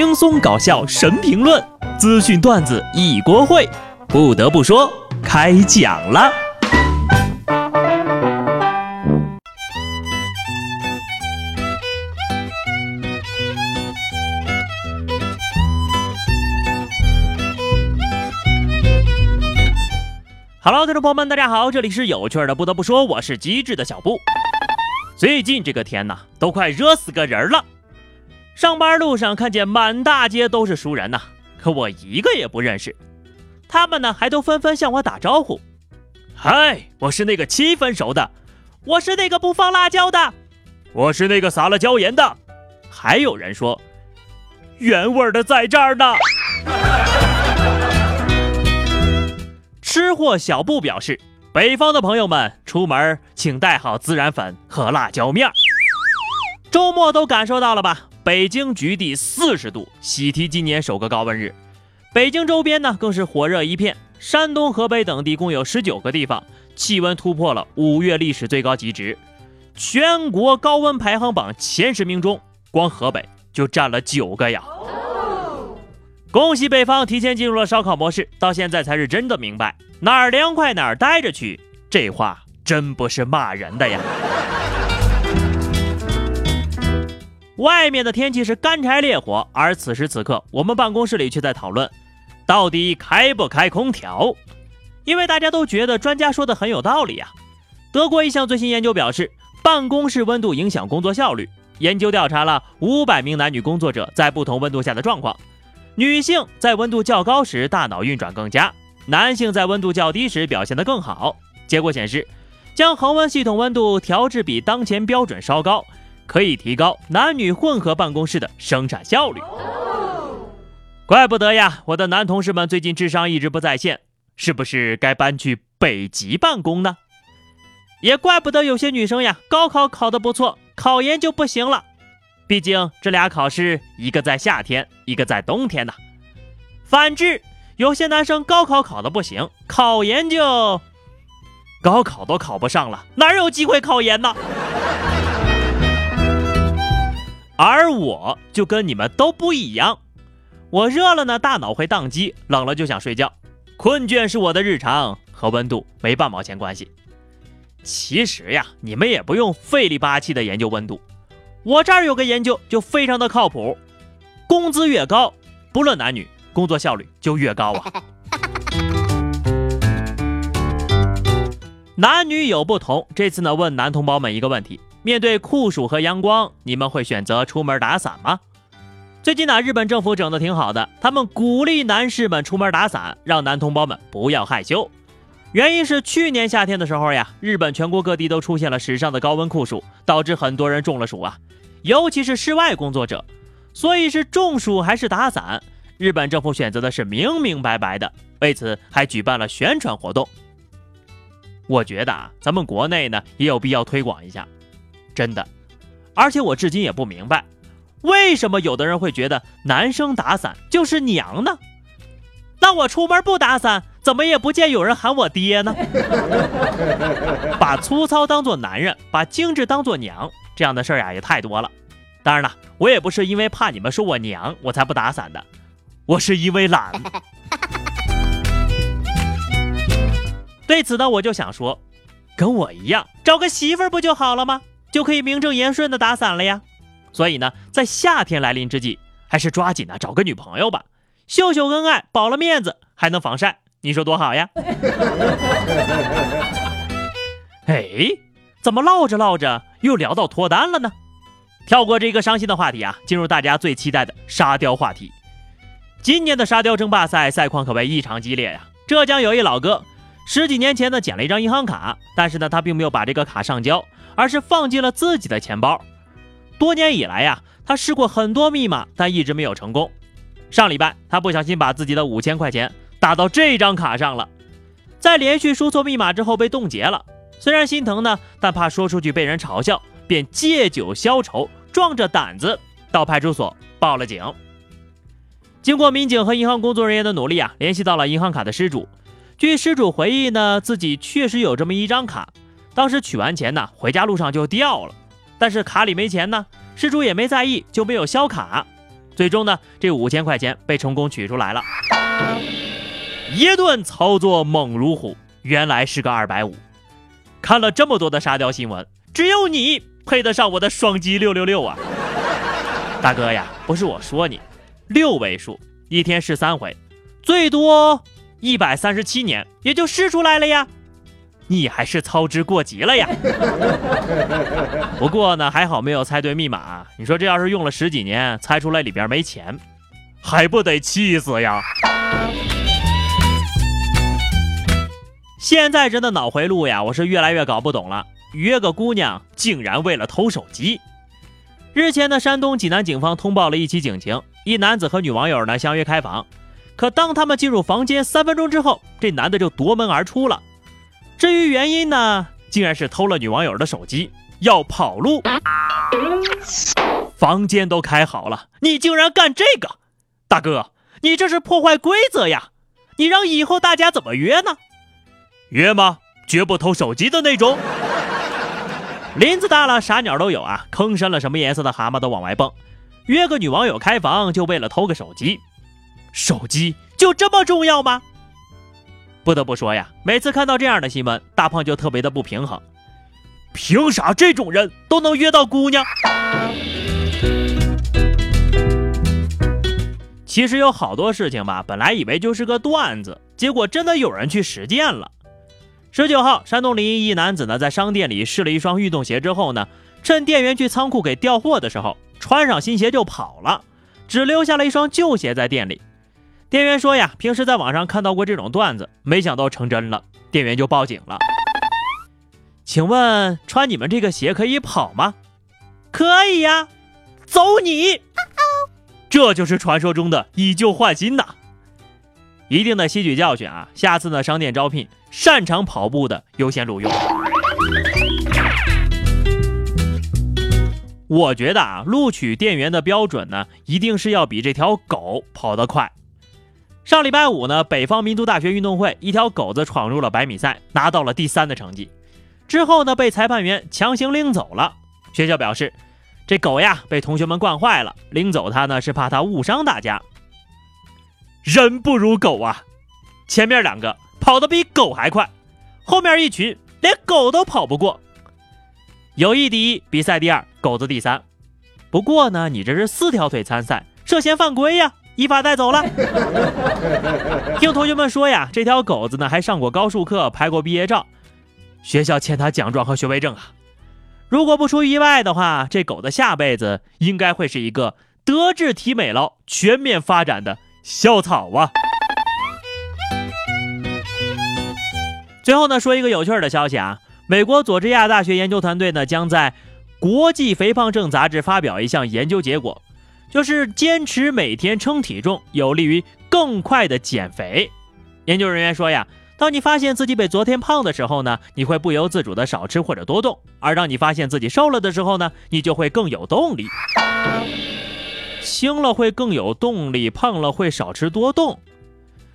轻松搞笑神评论，资讯段子一锅烩。不得不说，开讲了。Hello，听众朋友们，大家好，这里是有趣的。不得不说，我是机智的小布。最近这个天呐，都快热死个人了。上班路上看见满大街都是熟人呐，可我一个也不认识。他们呢还都纷纷向我打招呼：“嗨，我是那个七分熟的，我是那个不放辣椒的，我是那个撒了椒盐的。”还有人说：“原味的在这儿呢。”吃货小布表示：“北方的朋友们出门请带好孜然粉和辣椒面儿。”周末都感受到了吧？北京局地四十度，喜提今年首个高温日。北京周边呢更是火热一片，山东、河北等地共有十九个地方气温突破了五月历史最高极值。全国高温排行榜前十名中，光河北就占了九个呀！恭喜北方提前进入了烧烤模式，到现在才是真的明白哪儿凉快哪儿待着去，这话真不是骂人的呀。外面的天气是干柴烈火，而此时此刻，我们办公室里却在讨论，到底开不开空调？因为大家都觉得专家说的很有道理呀。德国一项最新研究表示，办公室温度影响工作效率。研究调查了五百名男女工作者在不同温度下的状况，女性在温度较高时大脑运转更佳，男性在温度较低时表现得更好。结果显示，将恒温系统温度调至比当前标准稍高。可以提高男女混合办公室的生产效率，怪不得呀！我的男同事们最近智商一直不在线，是不是该搬去北极办公呢？也怪不得有些女生呀，高考考得不错，考研就不行了。毕竟这俩考试，一个在夏天，一个在冬天呢。反之，有些男生高考考得不行，考研就高考都考不上了，哪有机会考研呢？而我就跟你们都不一样，我热了呢，大脑会宕机；冷了就想睡觉，困倦是我的日常，和温度没半毛钱关系。其实呀，你们也不用费力巴气的研究温度，我这儿有个研究就非常的靠谱，工资越高，不论男女，工作效率就越高啊。男女有不同，这次呢问男同胞们一个问题。面对酷暑和阳光，你们会选择出门打伞吗？最近呢，日本政府整的挺好的，他们鼓励男士们出门打伞，让男同胞们不要害羞。原因是去年夏天的时候呀，日本全国各地都出现了史上的高温酷暑，导致很多人中了暑啊，尤其是室外工作者。所以是中暑还是打伞，日本政府选择的是明明白白的，为此还举办了宣传活动。我觉得啊，咱们国内呢也有必要推广一下。真的，而且我至今也不明白，为什么有的人会觉得男生打伞就是娘呢？那我出门不打伞，怎么也不见有人喊我爹呢？把粗糙当做男人，把精致当做娘，这样的事儿呀也太多了。当然了，我也不是因为怕你们说我娘我才不打伞的，我是因为懒。对此呢，我就想说，跟我一样找个媳妇儿不就好了吗？就可以名正言顺的打伞了呀，所以呢，在夏天来临之际，还是抓紧的找个女朋友吧，秀秀恩爱，保了面子，还能防晒，你说多好呀？哎，怎么唠着唠着又聊到脱单了呢？跳过这个伤心的话题啊，进入大家最期待的沙雕话题。今年的沙雕争霸赛赛况可谓异常激烈呀。浙江有一老哥，十几年前呢捡了一张银行卡，但是呢他并没有把这个卡上交。而是放进了自己的钱包。多年以来呀，他试过很多密码，但一直没有成功。上礼拜，他不小心把自己的五千块钱打到这张卡上了，在连续输错密码之后被冻结了。虽然心疼呢，但怕说出去被人嘲笑，便借酒消愁，壮着胆子到派出所报了警。经过民警和银行工作人员的努力啊，联系到了银行卡的失主。据失主回忆呢，自己确实有这么一张卡。当时取完钱呢，回家路上就掉了，但是卡里没钱呢，失主也没在意，就没有销卡。最终呢，这五千块钱被成功取出来了。一顿操作猛如虎，原来是个二百五。看了这么多的沙雕新闻，只有你配得上我的双击六六六啊！大哥呀，不是我说你，六位数一天试三回，最多一百三十七年也就试出来了呀。你还是操之过急了呀！不过呢，还好没有猜对密码。你说这要是用了十几年，猜出来里边没钱，还不得气死呀？现在人的脑回路呀，我是越来越搞不懂了。约个姑娘，竟然为了偷手机。日前呢，山东济南警方通报了一起警情：一男子和女网友呢相约开房，可当他们进入房间三分钟之后，这男的就夺门而出了。至于原因呢，竟然是偷了女网友的手机要跑路，房间都开好了，你竟然干这个，大哥，你这是破坏规则呀！你让以后大家怎么约呢？约吗？绝不偷手机的那种。林子大了，啥鸟都有啊，坑深了，什么颜色的蛤蟆都往外蹦。约个女网友开房，就为了偷个手机，手机就这么重要吗？不得不说呀，每次看到这样的新闻，大胖就特别的不平衡。凭啥这种人都能约到姑娘？其实有好多事情吧，本来以为就是个段子，结果真的有人去实践了。十九号，山东临沂一男子呢，在商店里试了一双运动鞋之后呢，趁店员去仓库给调货的时候，穿上新鞋就跑了，只留下了一双旧鞋在店里。店员说呀，平时在网上看到过这种段子，没想到成真了，店员就报警了。请问穿你们这个鞋可以跑吗？可以呀，走你！这就是传说中的以旧换新呐，一定的吸取教训啊！下次呢，商店招聘擅长跑步的优先录用。我觉得啊，录取店员的标准呢，一定是要比这条狗跑得快。上礼拜五呢，北方民族大学运动会，一条狗子闯入了百米赛，拿到了第三的成绩。之后呢，被裁判员强行拎走了。学校表示，这狗呀被同学们惯坏了，拎走它呢是怕它误伤大家。人不如狗啊！前面两个跑得比狗还快，后面一群连狗都跑不过。友谊第一，比赛第二，狗子第三。不过呢，你这是四条腿参赛，涉嫌犯规呀！依法带走了。听同学们说呀，这条狗子呢还上过高数课，拍过毕业照，学校欠他奖状和学位证啊。如果不出意外的话，这狗的下辈子应该会是一个德智体美劳全面发展的校草啊。最后呢，说一个有趣的消息啊，美国佐治亚大学研究团队呢将在《国际肥胖症杂志》发表一项研究结果。就是坚持每天称体重，有利于更快的减肥。研究人员说呀，当你发现自己比昨天胖的时候呢，你会不由自主的少吃或者多动；而当你发现自己瘦了的时候呢，你就会更有动力。轻了会更有动力，胖了会少吃多动？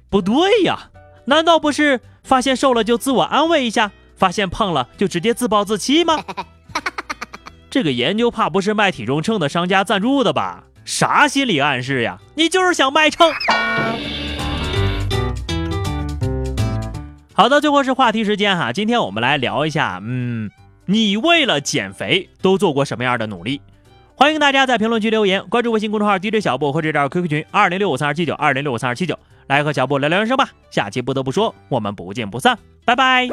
不对呀，难道不是发现瘦了就自我安慰一下，发现胖了就直接自暴自弃吗？这个研究怕不是卖体重秤的商家赞助的吧？啥心理暗示呀？你就是想卖秤。好的，最后是话题时间哈。今天我们来聊一下，嗯，你为了减肥都做过什么样的努力？欢迎大家在评论区留言，关注微信公众号 DJ 小布或者找 QQ 群二零六五三二七九二零六五三二七九，来和小布聊聊人生吧。下期不得不说，我们不见不散，拜拜。